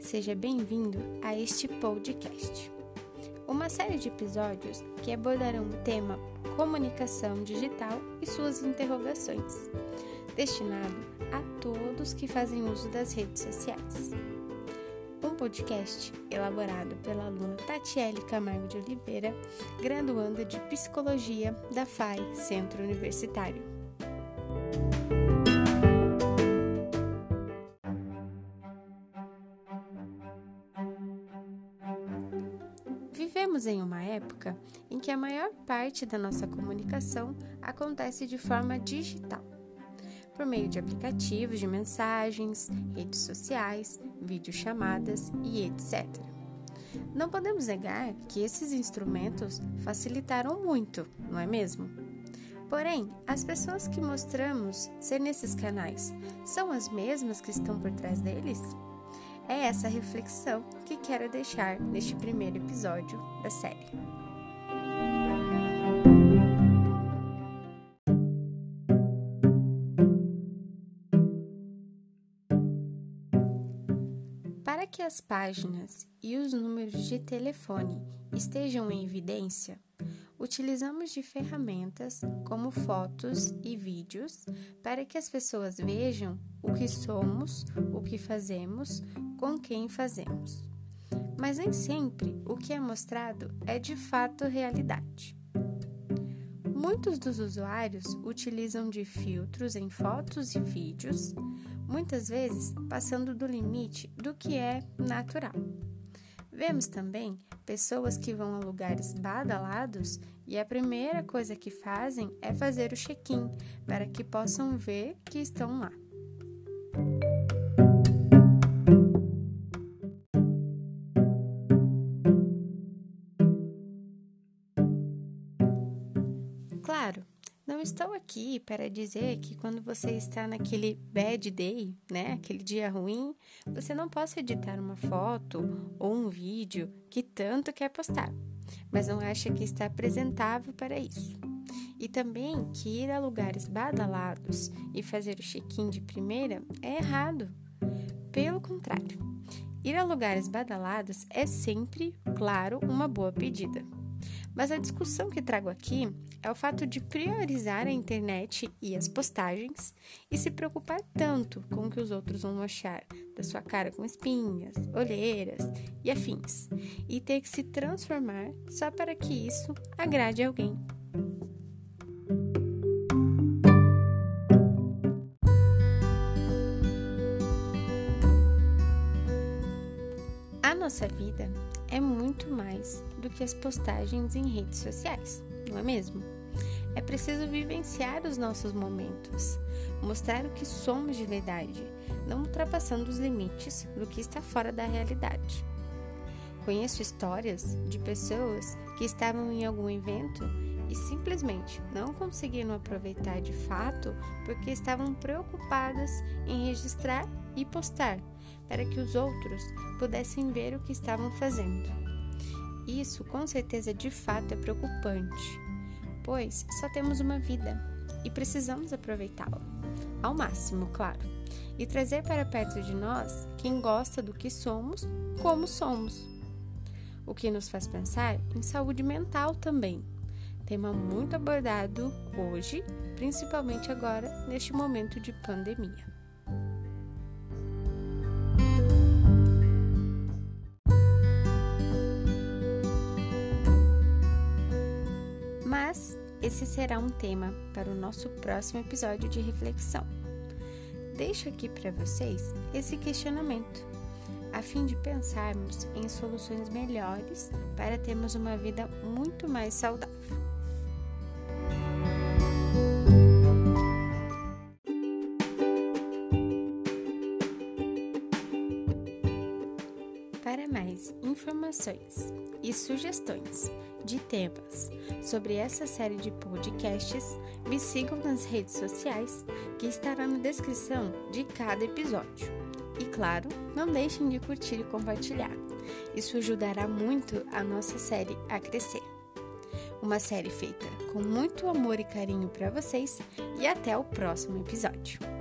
Seja bem-vindo a este podcast, uma série de episódios que abordarão o tema comunicação digital e suas interrogações, destinado a todos que fazem uso das redes sociais. Um podcast elaborado pela aluna Tatiele Camargo de Oliveira, graduanda de Psicologia da FAI Centro Universitário. Vivemos em uma época em que a maior parte da nossa comunicação acontece de forma digital, por meio de aplicativos de mensagens, redes sociais, videochamadas e etc. Não podemos negar que esses instrumentos facilitaram muito, não é mesmo? Porém, as pessoas que mostramos ser nesses canais são as mesmas que estão por trás deles? É essa reflexão que quero deixar neste primeiro episódio da série. Para que as páginas e os números de telefone estejam em evidência, utilizamos de ferramentas como fotos e vídeos para que as pessoas vejam o que somos, o que fazemos, com quem fazemos. Mas nem sempre o que é mostrado é de fato realidade. Muitos dos usuários utilizam de filtros em fotos e vídeos, muitas vezes passando do limite do que é natural. Vemos também pessoas que vão a lugares badalados e a primeira coisa que fazem é fazer o check-in para que possam ver que estão lá. Estou aqui para dizer que quando você está naquele bad day, né, aquele dia ruim, você não possa editar uma foto ou um vídeo que tanto quer postar, mas não acha que está apresentável para isso. E também que ir a lugares badalados e fazer o check-in de primeira é errado. Pelo contrário, ir a lugares badalados é sempre, claro, uma boa pedida. Mas a discussão que trago aqui é o fato de priorizar a internet e as postagens e se preocupar tanto com o que os outros vão achar da sua cara com espinhas, olheiras e afins, e ter que se transformar só para que isso agrade alguém. A nossa vida é muito mais do que as postagens em redes sociais, não é mesmo? É preciso vivenciar os nossos momentos, mostrar o que somos de verdade, não ultrapassando os limites do que está fora da realidade. Conheço histórias de pessoas que estavam em algum evento e simplesmente não conseguiram aproveitar de fato porque estavam preocupadas em registrar e postar para que os outros pudessem ver o que estavam fazendo. Isso com certeza de fato é preocupante, pois só temos uma vida e precisamos aproveitá-la, ao máximo, claro, e trazer para perto de nós quem gosta do que somos, como somos. O que nos faz pensar em saúde mental também, tema muito abordado hoje, principalmente agora neste momento de pandemia. Mas esse será um tema para o nosso próximo episódio de reflexão. Deixo aqui para vocês esse questionamento, a fim de pensarmos em soluções melhores para termos uma vida muito mais saudável. E sugestões de temas sobre essa série de podcasts, me sigam nas redes sociais, que estará na descrição de cada episódio. E claro, não deixem de curtir e compartilhar. Isso ajudará muito a nossa série a crescer. Uma série feita com muito amor e carinho para vocês e até o próximo episódio.